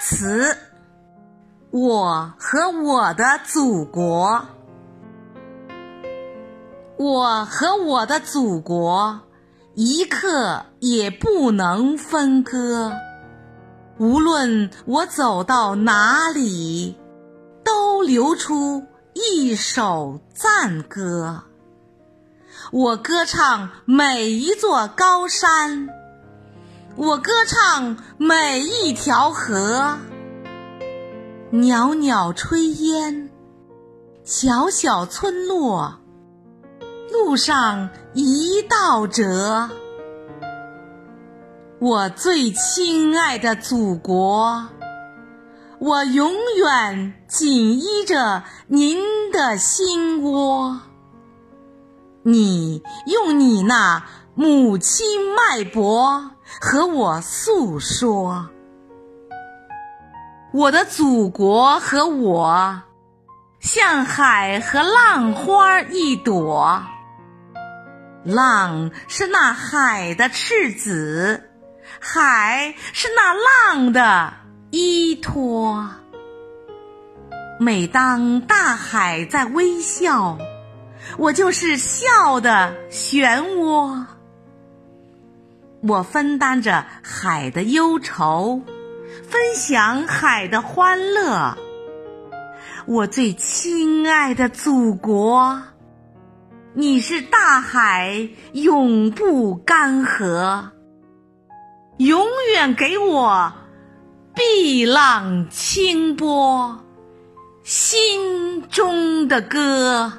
词：我和我的祖国，我和我的祖国，一刻也不能分割。无论我走到哪里，都流出一首赞歌。我歌唱每一座高山，我歌唱每一条河。袅袅炊烟，小小村落，路上一道辙。我最亲爱的祖国，我永远紧依着您的心窝。你用你那母亲脉搏和我诉说，我的祖国和我，像海和浪花一朵。浪是那海的赤子。海是那浪的依托。每当大海在微笑，我就是笑的漩涡。我分担着海的忧愁，分享海的欢乐。我最亲爱的祖国，你是大海永不干涸。永远给我碧浪清波，心中的歌。